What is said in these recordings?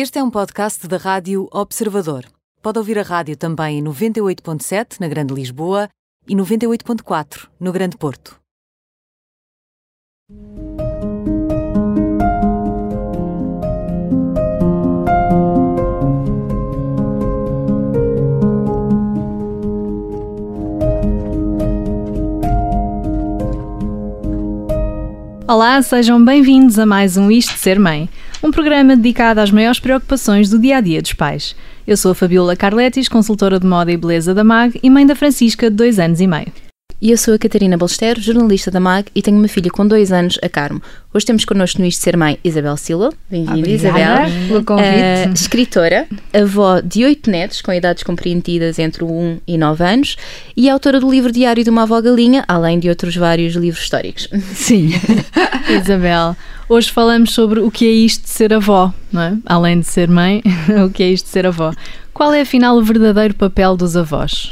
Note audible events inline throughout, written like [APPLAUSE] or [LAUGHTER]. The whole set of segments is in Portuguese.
Este é um podcast da Rádio Observador. Pode ouvir a rádio também em 98.7 na Grande Lisboa e 98.4 no Grande Porto. Olá, sejam bem-vindos a mais um Isto Ser Mãe, um programa dedicado às maiores preocupações do dia a dia dos pais. Eu sou a Fabiola Carletis, consultora de moda e beleza da MAG e mãe da Francisca, de dois anos e meio. E eu sou a Catarina Balestero, jornalista da MAG e tenho uma filha com dois anos, a Carmo. Hoje temos connosco no Isto Ser Mãe Isabel Silva. Bem-vinda, Isabel. pelo convite. Uh, escritora, avó de oito netos com idades compreendidas entre 1 e 9 anos e autora do livro Diário de uma Avó Galinha, além de outros vários livros históricos. Sim. [LAUGHS] Isabel, hoje falamos sobre o que é isto de ser avó, não é? Além de ser mãe, [LAUGHS] o que é isto de ser avó. Qual é, afinal, o verdadeiro papel dos avós?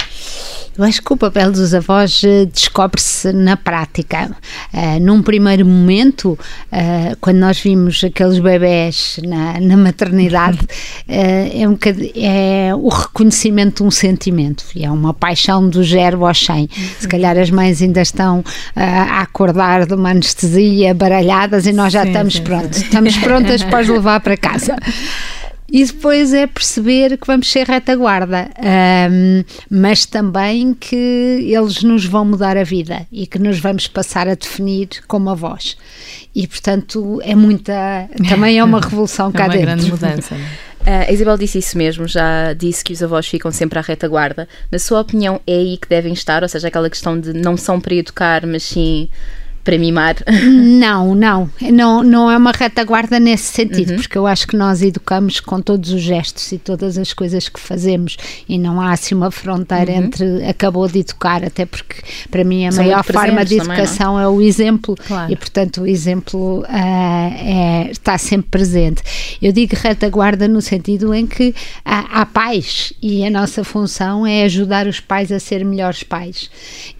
Eu acho que o papel dos avós eh, descobre-se na prática. Uh, num primeiro momento, uh, quando nós vimos aqueles bebés na, na maternidade, uh, [LAUGHS] é, um é o reconhecimento de um sentimento e é uma paixão do zero ao 100. Se calhar as mães ainda estão a acordar de uma anestesia baralhadas e nós já sim, estamos prontos, estamos prontas para os [LAUGHS] levar para casa. E depois é perceber que vamos ser retaguarda, um, mas também que eles nos vão mudar a vida e que nos vamos passar a definir como avós. E portanto é muita, também é uma [LAUGHS] revolução é cá uma dentro. grande mudança. Uh, [LAUGHS] a Isabel disse isso mesmo, já disse que os avós ficam sempre à retaguarda. Na sua opinião, é aí que devem estar? Ou seja, aquela questão de não são para educar, mas sim para mimar? [LAUGHS] Não, não, não, não é uma retaguarda nesse sentido, uhum. porque eu acho que nós educamos com todos os gestos e todas as coisas que fazemos e não há assim uma fronteira uhum. entre acabou de educar, até porque para mim a São maior forma de educação também, é o exemplo claro. e portanto o exemplo uh, é, está sempre presente. Eu digo retaguarda no sentido em que há, há pais e a nossa função é ajudar os pais a ser melhores pais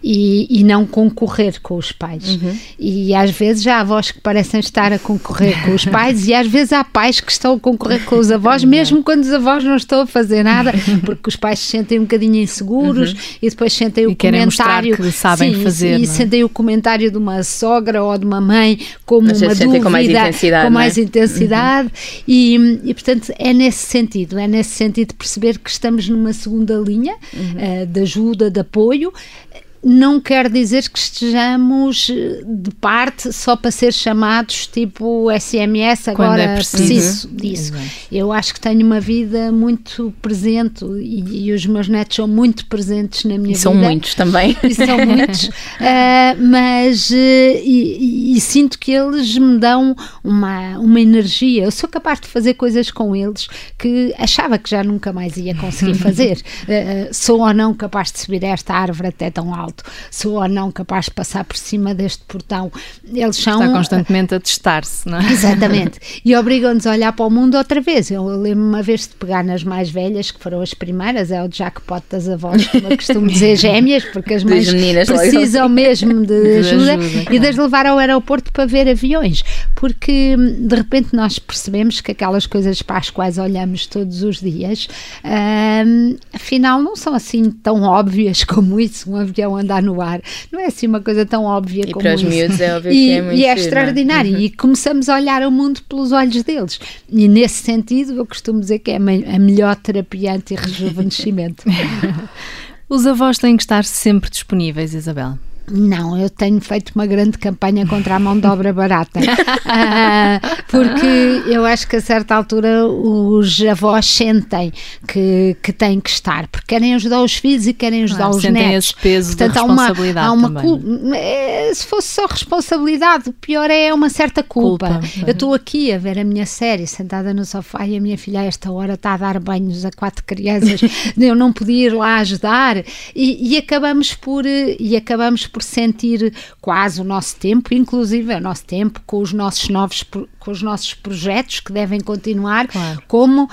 e, e não concorrer com os pais. Uhum. E às vezes há avós que parecem estar a concorrer com os pais e às vezes há pais que estão a concorrer com os avós, mesmo quando os avós não estão a fazer nada, porque os pais se sentem um bocadinho inseguros uhum. e depois sentem o comentário que sabem sim, fazer. E, é? sentem o comentário de uma sogra ou de uma mãe como uma dúvida com mais intensidade, com mais é? intensidade uhum. e, e portanto é nesse sentido, é nesse sentido perceber que estamos numa segunda linha uhum. uh, de ajuda, de apoio não quer dizer que estejamos eh, de parte só para ser chamados tipo SMS agora é preciso, preciso disso. Exato. Eu acho que tenho uma vida muito presente e, e, os meus netos são muito presentes na minha e vida. São muitos também. E são muitos, uh, [LAUGHS] mas uh, e, e, sinto que eles me dão uma, uma energia. Eu sou capaz de fazer coisas com eles que achava que já nunca mais ia conseguir [LAUGHS] fazer. Uh, sou ou não capaz de subir esta árvore até tão alto alto, sou ou não capaz de passar por cima deste portão. Eles são. Está constantemente a testar-se, não é? [LAUGHS] Exatamente. [LAUGHS] E obrigam-nos a olhar para o mundo outra vez. Eu lembro uma vez de pegar nas mais velhas, que foram as primeiras, é o jackpot das avós, como eu costumo [LAUGHS] dizer, gêmeas, porque as mães precisam mesmo de, de ajuda, ajuda, e de as levar ao aeroporto para ver aviões, porque de repente nós percebemos que aquelas coisas para as quais olhamos todos os dias, hum, afinal não são assim tão óbvias como isso. Um avião andar no ar. Não é assim uma coisa tão óbvia e como para isso. os miúdos é óbvio e, que é muito E é giro, extraordinário. Uhum. E começamos a olhar o mundo pelos olhos deles. E nesse sentido, eu costumo dizer que é a melhor terapia anti-rejuvenescimento. [LAUGHS] Os avós têm que estar sempre disponíveis, Isabel. Não, eu tenho feito uma grande campanha contra a mão de obra barata, [LAUGHS] ah, porque eu acho que a certa altura os avós sentem que, que têm que estar, porque querem ajudar os filhos e querem ajudar ah, os sentem netos. esse peso Portanto, da responsabilidade há uma, há uma também. é, se fosse só responsabilidade, o pior é uma certa culpa. culpa. Eu estou aqui a ver a minha série, sentada no sofá e a minha filha a esta hora está a dar banhos a quatro crianças, [LAUGHS] eu não podia ir lá ajudar e, e acabamos por e acabamos por por sentir quase o nosso tempo, inclusive o nosso tempo, com os nossos novos com os nossos projetos que devem continuar, claro. como uh,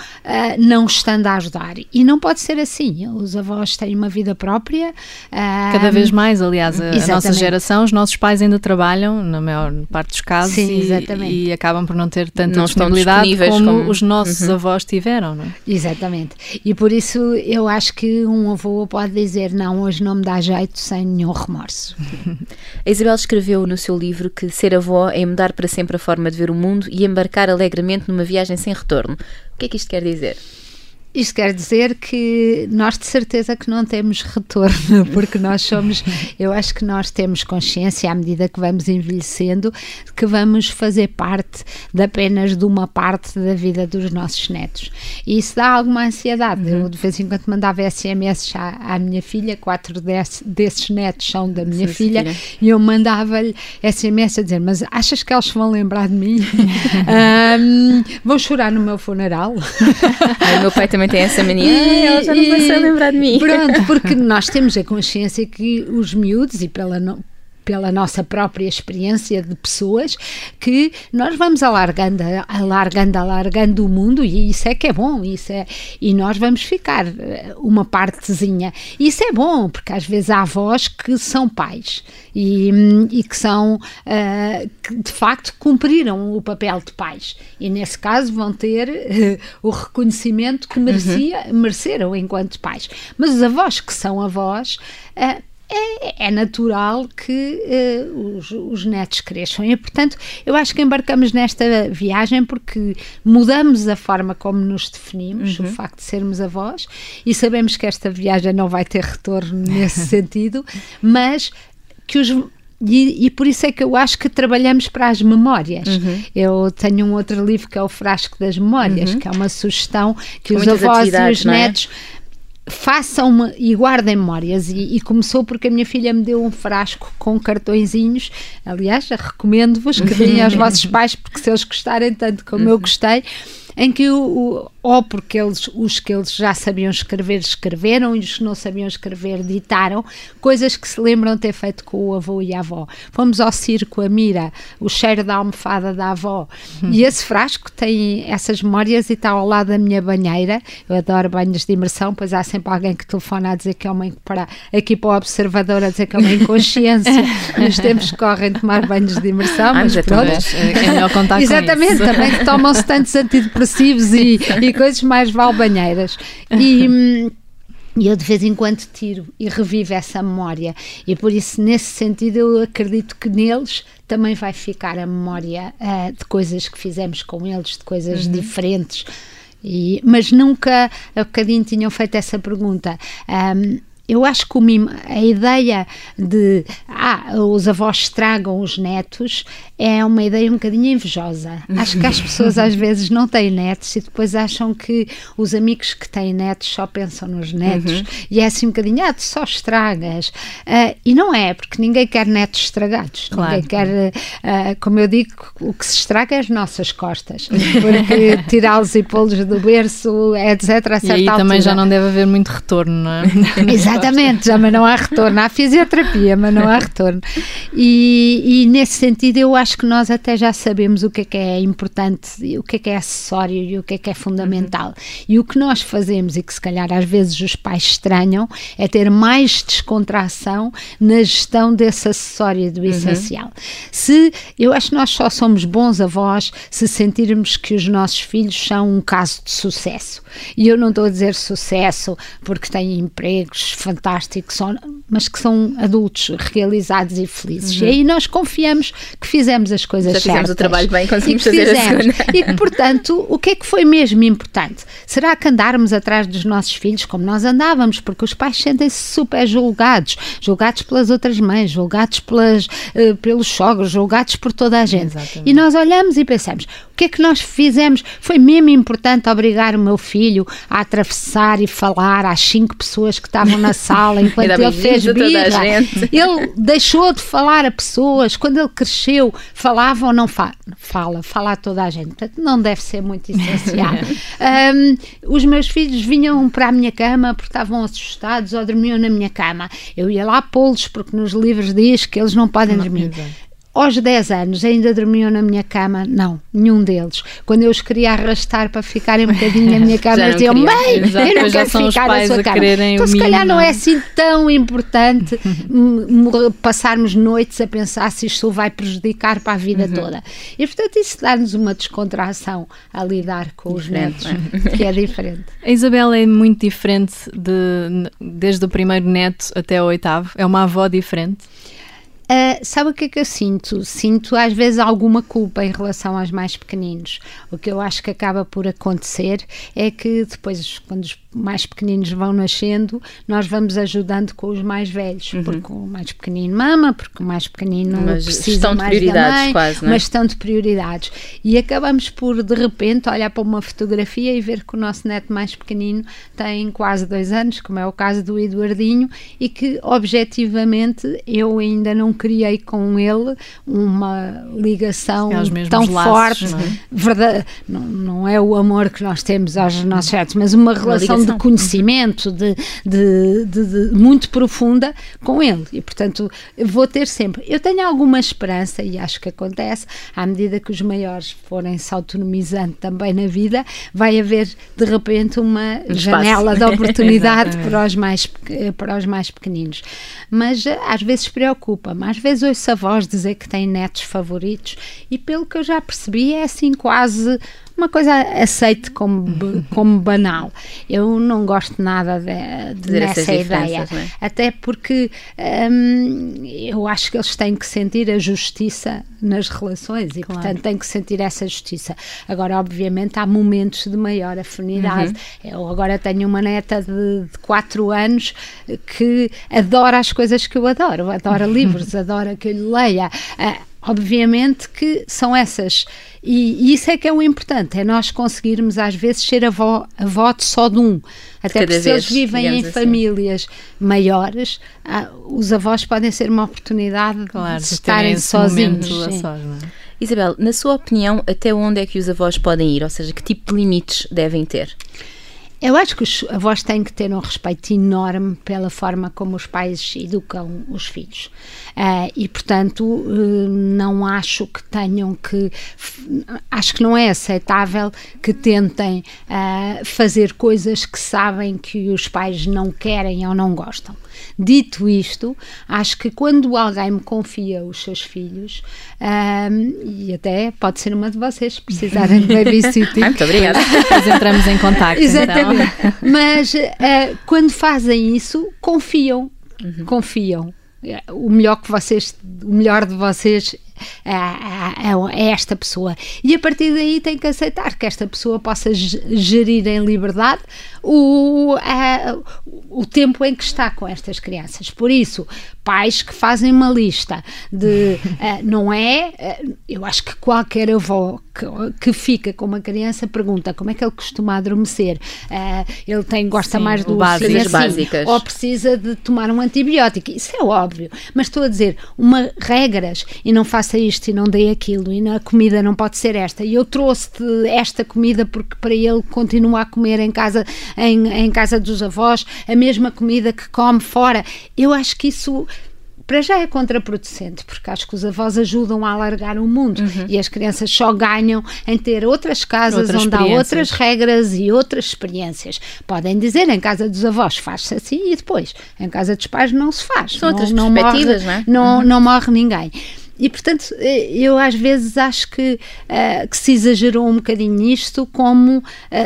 não estando a ajudar. E não pode ser assim. Os avós têm uma vida própria. Uh, Cada vez mais, aliás, a, a, nossa geração, os nossos pais ainda trabalham, na maior parte dos casos, Sim, e, e, acabam por não ter tanta não disponibilidade como, como, os nossos uhum. avós tiveram. Não é? Exatamente. E por isso eu acho que um avô pode dizer: não, hoje não me dá jeito sem nenhum remorso. A [LAUGHS] Isabel escreveu no seu livro que ser avó é mudar para sempre a forma de ver o mundo e embarcar alegremente numa viagem sem retorno. O que é que isto quer dizer? Isto quer dizer que nós de certeza que não temos retorno, [LAUGHS] porque nós somos, eu acho que nós temos consciência à medida que vamos envelhecendo, que vamos fazer parte de apenas de uma parte da vida dos nossos netos. E isso dá alguma ansiedade. Uhum. Eu de vez em quando mandava SMS à, à minha filha, quatro desse, desses netos são da minha filha, filha, e eu mandava-lhe SMS a dizer: Mas achas que eles vão lembrar de mim? [LAUGHS] um, vão chorar no meu funeral? Ai, meu pai também também tem essa mania. E, ela já não vai se lembrar de mim. Pronto, porque [LAUGHS] nós temos a consciência que os miúdos, e pela, pela nossa própria experiência de pessoas, que nós vamos alargando, alargando, alargando o mundo e isso é que é bom, isso é, e nós vamos ficar eh, uma partezinha. Isso é bom, porque às vezes há avós que são pais e, e que são, uh, que de facto cumpriram o papel de pais e nesse caso vão ter uh, o reconhecimento que merecia, uhum. mereceram enquanto pais. Mas os avós que são avós, uh, é, é, natural que uh, os, os, netos cresçam. E, portanto, eu acho que embarcamos nesta viagem porque mudamos a forma como nos definimos, uhum. o facto de sermos avós, e sabemos que esta viagem não vai ter retorno [LAUGHS] nesse sentido, mas que os e, e, por isso é que eu acho que trabalhamos para as memórias. Uhum. Eu tenho um outro livro que é o Frasco das Memórias, uhum. que é uma sugestão que Com os avós e os é? Netos façam e guardem memórias e, e, começou porque a minha filha me deu um frasco com cartõezinhos. Aliás, recomendo-vos que deem aos [LAUGHS] vossos pais porque se eles gostarem tanto como eu gostei em que o, ou porque eles, os que eles já sabiam escrever, escreveram e os que não sabiam escrever, ditaram, coisas que se lembram ter feito com o avô e a avó. Fomos ao circo, a mira, o cheiro da almofada da avó, hum. e esse frasco tem essas memórias e está ao lado da minha banheira. Eu adoro banhos de imersão, pois há sempre alguém que telefona a dizer que é uma para, aqui para o observador a dizer que é uma inconsciência [LAUGHS] nos tempos que correm tomar banhos de imersão, ah, mas, mas pronto. É melhor contar Exatamente, também tomam-se tantos [LAUGHS] antidepressivos e, [LAUGHS] e coisas mais valbanheiras. E. [LAUGHS] Hum, e eu de vez em quando tiro e revivo essa memória. E por isso, nesse sentido, eu acredito que neles também vai ficar a memória uh, de coisas que fizemos com eles, de coisas uhum. diferentes. E, mas nunca, há bocadinho tinham feito essa pergunta. Um, eu acho que a ideia de ah, os avós estragam os netos é uma ideia um bocadinho invejosa. [LAUGHS] Acho que as pessoas às vezes não têm netos e depois acham que os amigos que têm netos só pensam nos netos uhum. e é assim um bocadinho, ah, tu só estragas. Uh, e não é, porque ninguém quer netos estragados. Claro. Ninguém quer, uh, como eu digo, o que se estraga é as nossas costas, [LAUGHS] porque tirá-los e pô-los do berço, etc. A certa e aí altura. também já não deve haver muito retorno, não é? Exato. [LAUGHS] Exatamente, já, mas não há retorno. Há fisioterapia, mas não há retorno. E, e, nesse sentido, eu acho que nós até já sabemos o que é que é importante, o que é que é acessório e o que é que é fundamental. Uhum. E o que nós fazemos, e que se calhar às vezes os pais estranham, é ter mais descontração na gestão desse acessório do uhum. essencial. Se eu acho que nós só somos bons avós se sentirmos que os nossos filhos são um caso de sucesso. E eu não estou a dizer sucesso porque têm empregos fantásticos, mas que são adultos realizados e felizes. Uhum. E aí nós confiamos que fizemos as coisas Já fizemos certas. o trabalho bem, conseguimos fazer fizemos. a segunda. E que, portanto, o que é que foi mesmo importante? Será que andarmos atrás dos nossos filhos como nós andávamos? Porque os pais sentem-se super julgados, julgados pelas outras mães, julgados pelas, uh, pelos sogros, julgados por toda a gente. Exatamente. E nós olhamos e pensamos, o que é que nós fizemos? Foi mesmo importante obrigar o meu filho a atravessar e falar às cinco pessoas que estavam na sala enquanto ele fez birra. [LAUGHS] Ele deixou de falar a pessoas. Quando ele cresceu, falava ou não fa fala? Fala a toda a gente. Portanto, não deve ser muito essencial. [LAUGHS] um, os meus filhos vinham para a minha cama porque estavam assustados ou dormiam na minha cama. Eu ia lá pô-los porque nos livros diz que eles não podem dormir aos 10 anos ainda dormiam na minha cama? Não, nenhum deles. Quando eu os queria arrastar para ficarem um bocadinho na minha [LAUGHS] cama, eles diziam: Mãe, Exato, eu não quero ficar na sua cama. Então, se calhar, não é assim tão importante [LAUGHS] passarmos noites a pensar se isto vai prejudicar para a vida uhum. toda. E, portanto, isso dá-nos uma descontração a lidar com os netos, é? [LAUGHS] que é diferente. A Isabela é muito diferente de, desde o primeiro neto até o oitavo? É uma avó diferente? Uh, sabe o que é que eu sinto? Sinto às vezes alguma culpa em relação aos mais pequeninos. O que eu acho que acaba por acontecer é que depois, quando os mais pequeninos vão nascendo, nós vamos ajudando com os mais velhos, uhum. porque o mais pequenino mama, porque o mais pequenino mas precisa mais de prioridades, mãe, quase, não é? uma gestão de prioridades. E acabamos por, de repente, olhar para uma fotografia e ver que o nosso neto mais pequenino tem quase dois anos, como é o caso do Eduardinho, e que, objetivamente, eu ainda não criei com ele uma ligação tão laços, forte. Não é? Verdade, não, não, é o amor que nós temos aos nossos netos, mas uma relação de conhecimento de, de, de, de, muito profunda com ele. E, portanto, vou ter sempre. Eu tenho alguma esperança, e acho que acontece, à medida que os maiores forem se autonomizando também na vida, vai haver de repente uma um janela de [LAUGHS] oportunidade para, os mais, para os mais pequeninos. Mas eh, às vezes preocupa-me, às vezes ouço avós dizer que têm netos favoritos, e pelo que eu já percebi, é assim quase uma coisa aceite como, como banal. Eu não gosto nada de, de nessa ideia. É? Até porque hum, eu acho que eles têm que sentir a justiça nas relações e, claro. portanto, têm que sentir essa justiça. Agora, obviamente, há momentos de maior afinidade. Uhum. Eu agora tenho uma neta de, de 4 anos que adora as coisas que eu adoro. Adora livros, [LAUGHS] adora que eu lhe leia. Uh, obviamente que são essas. E, e, isso é que é o importante, é nós conseguirmos às vezes ser avó, avó de só de um. Até porque se eles vivem em assim. famílias maiores, ah, os avós podem ser uma oportunidade claro, de estarem sozinhos. Sós, é? Isabel, na sua opinião, até onde é que os avós podem ir? Ou seja, que tipo de limites devem ter? Eu acho que os avós têm que ter um respeito enorme pela forma como os pais educam os filhos. Uh, e, portanto, uh, não acho que tenham que. Acho que não é aceitável que tentem uh, fazer coisas que sabem que os pais não querem ou não gostam. Dito isto, acho que quando alguém me confia os seus filhos, um, e até pode ser uma de vocês, precisarem de [LAUGHS] babysitting. Muito obrigada. Depois entramos em contato. Exatamente. Então. [LAUGHS] Mas uh, quando fazem isso, confiam. Uhum. Confiam o melhor que vocês, o melhor de vocês é, é, é, esta pessoa. E a partir daí tem que aceitar que esta pessoa possa gerir em liberdade o, a, o tempo em que está com estas crianças. Por isso, pais que fazem uma lista de não é, eu acho que qualquer avó que, que, fica com uma criança pergunta como é que ele costuma adormecer. Ele tem, gosta Sim, mais do básicas, assim, básicas. ou precisa de tomar um antibiótico. Isso é óbvio, mas estou a dizer, uma regras e não faça isto e não dei aquilo e a comida não pode ser esta. E eu trouxe-te esta comida porque para ele continua a comer em casa em, em casa dos avós a mesma comida que come fora. Eu acho que isso para já é contraproducente, porque acho que os avós ajudam a alargar o mundo uhum. e as crianças só ganham em ter outras casas outras onde há outras regras e outras experiências. Podem dizer em casa dos avós faz-se assim e depois em casa dos pais não se faz. São não, outras não perspectivas, morre, não é? Não, uhum. não morre ninguém. E, portanto, eh, eu às vezes acho que, uh, que se exagerou um bocadinho nisto, como uh,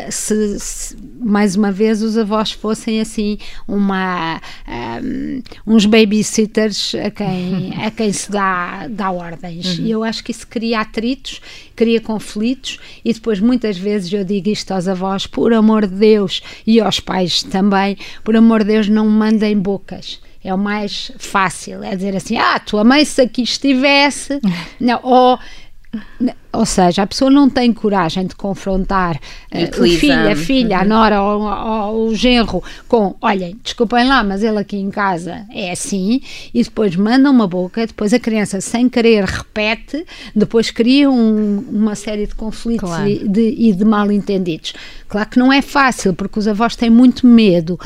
se, se, mais uma vez, os avós fossem assim uma, um, uns babysitters a quem, [LAUGHS] a quem se dá, dá ordens. Uhum. E eu acho que isso cria atritos, cria conflitos, e depois muitas vezes eu digo isto aos avós, por amor de Deus, e aos pais também, por amor de Deus, não mandem bocas é o mais fácil, é dizer assim, ah, tua mãe se aqui estivesse, [LAUGHS] não, ou, ou seja, a pessoa não tem coragem de confrontar uh, o filho, a filha, uhum. a nora ou, ou, o genro com, olhem, desculpem lá, mas ele aqui em casa é assim, e depois manda uma boca, depois a criança sem querer repete, depois cria um, uma série de conflitos claro. e de, e de mal-entendidos. Claro que não é fácil, porque os avós têm muito medo.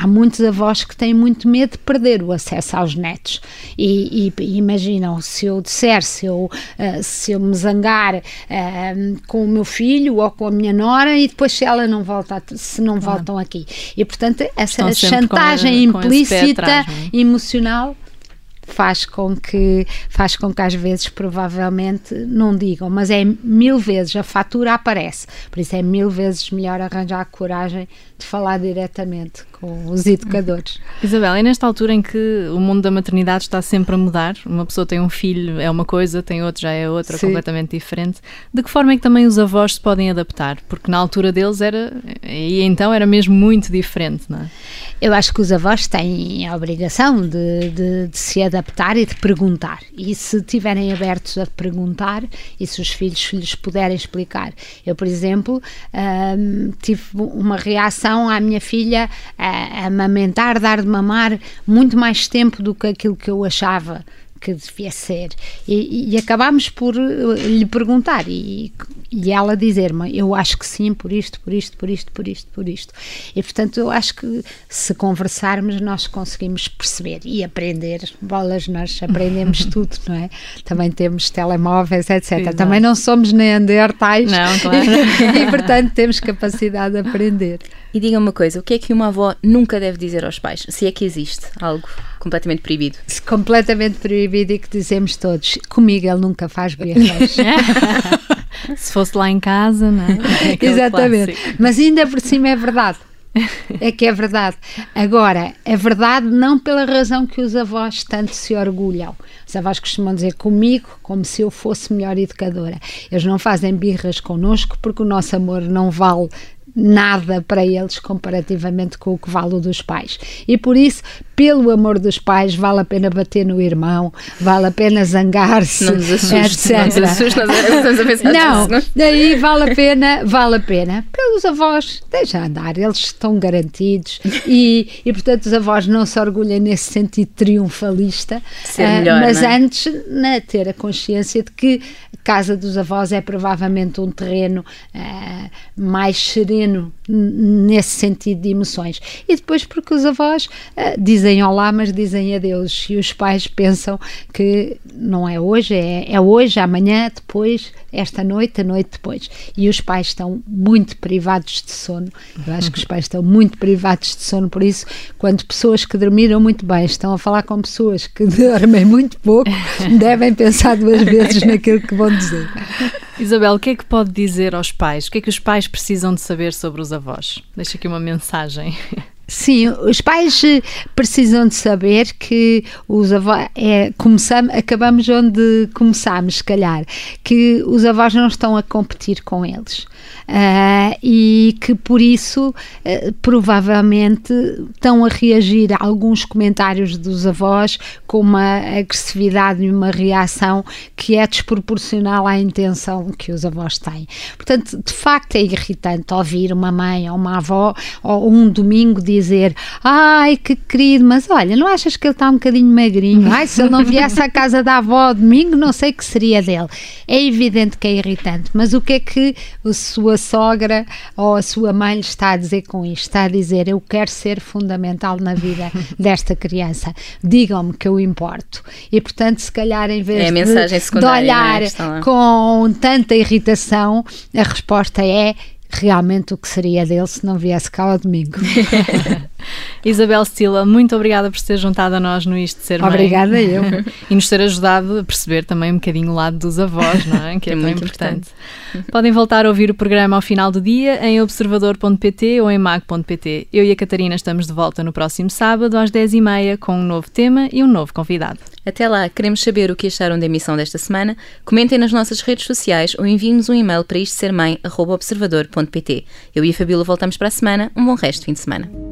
Há muitos avós que têm muito medo de perder o acesso aos netos. E, e, e imaginam, se eu disser, se eu, uh, se eu me zangar uh, com o meu filho ou com a minha nora e depois se ela não volta, se não claro. voltam aqui. E portanto, essa chantagem com, implícita, atrás, é? emocional faz com que faz com que às vezes provavelmente não digam, mas é mil vezes a fatura aparece, por isso é mil vezes melhor arranjar a coragem de falar diretamente com os educadores. [LAUGHS] Isabel, e nesta altura em que o mundo da maternidade está sempre a mudar, uma pessoa tem um filho, é uma coisa, tem outro, já é outra, Sim. completamente diferente, de que forma é que também os avós se podem adaptar? Porque na altura deles era, e então era mesmo muito diferente, não é? Eu acho que os avós têm a obrigação de, de, de se adaptar e de perguntar. E se estiverem abertos a perguntar e se os filhos lhes puderem explicar. Eu, por exemplo, tive uma reação à minha filha a, a amamentar, dar de mamar muito mais tempo do que aquilo que eu achava que devia ser. E, e acabámos por eh, lhe perguntar e, e ela dizer-me: Eu acho que sim, por isto, por isto, por isto, por isto, por isto. E portanto, eu acho que se conversarmos, nós conseguimos perceber e aprender. Bolas, nós aprendemos [LAUGHS] tudo, não é? Também temos telemóveis, etc. Exato. Também não somos neandertais. Não, [LAUGHS] claro. e portanto, temos capacidade de aprender. E diga uma coisa: o que é que uma avó nunca deve dizer aos pais? Se é que existe algo completamente proibido. Completamente proibido e que dizemos todos: comigo ele nunca faz birras. [LAUGHS] [LAUGHS] Se fosse lá em casa, não é? [LAUGHS] é Exatamente. Clássico. Mas ainda por cima é verdade. É que é verdade. Agora, é verdade não pela razão que os avós tanto se orgulham. Os avós costumam dizer comigo como se eu fosse melhor educadora. Eles não fazem birras connosco porque o nosso amor não vale nada para eles comparativamente com o que vale o dos pais. E por isso, pelo amor dos pais, vale a pena bater no irmão, vale a pena zangar-se, etc. Não, não, [LAUGHS] não, daí vale a pena, vale a pena. Pelos avós, deixa andar, eles estão garantidos e, e portanto os avós não se orgulhem nesse sentido triunfalista, uh, melhor, mas é? antes na, ter a consciência de que a casa dos avós é provavelmente um terreno uh, mais sereno nesse sentido de emoções. E depois porque os avós uh, dizem olá, mas dizem adeus. E os pais pensam que não é hoje, é, é hoje, amanhã, depois, esta noite, a noite depois. E os pais estão muito privados de sono. Eu acho que os pais estão muito privados de sono, por isso, quando pessoas que dormiram muito bem estão a falar com pessoas que [LAUGHS] dormem muito pouco, devem pensar duas vezes naquilo que vão dizer. Isabel, o que é que pode dizer aos pais? O que é que os pais precisam de saber sobre os avós? Deixa aqui uma mensagem. [LAUGHS] Sim, os pais eh, precisam de saber que os avós é, começamos, acabamos onde começámos, se calhar, que os avós não estão a competir com eles. Uh, e que por isso uh, provavelmente estão a reagir a alguns comentários dos avós com uma agressividade e uma reação que é desproporcional à intenção que os avós têm. Portanto, de facto é irritante ouvir uma mãe ou uma avó ou um domingo dizer ai que querido, mas olha, não achas que ele está um bocadinho magrinho? Ai, se ele não viesse à casa da avó domingo, não sei o que seria dele. É evidente que é irritante, mas o que é que a sua sua sogra ou a sua mãe lhe está a dizer com isto? Está a dizer: Eu quero ser fundamental na vida desta criança. Digam-me que eu importo. E portanto, se calhar, em vez é de, de, olhar é? com tanta irritação, a resposta é realmente o que seria dele se não viesse cá ao domingo. [LAUGHS] [LAUGHS] Isabel Stila, muito obrigada por ter juntado a nós no Isto de Ser Mãe. Obrigada eu. [LAUGHS] e nos ter ajudado a perceber também um bocadinho o lado dos avós, não é? Que é, é muito importante. importante. Podem voltar a ouvir o programa ao final do dia em observador.pt ou em mag.pt. Eu e a Catarina estamos de volta no próximo sábado às 10h30 com um novo tema e um novo convidado. Até lá, queremos saber o que acharam da emissão desta semana. Comentem nas nossas redes sociais ou enviem-nos um e-mail para isto ser mãe.observador.pt. Eu e a Fabíola voltamos para a semana. Um bom resto de fim de semana.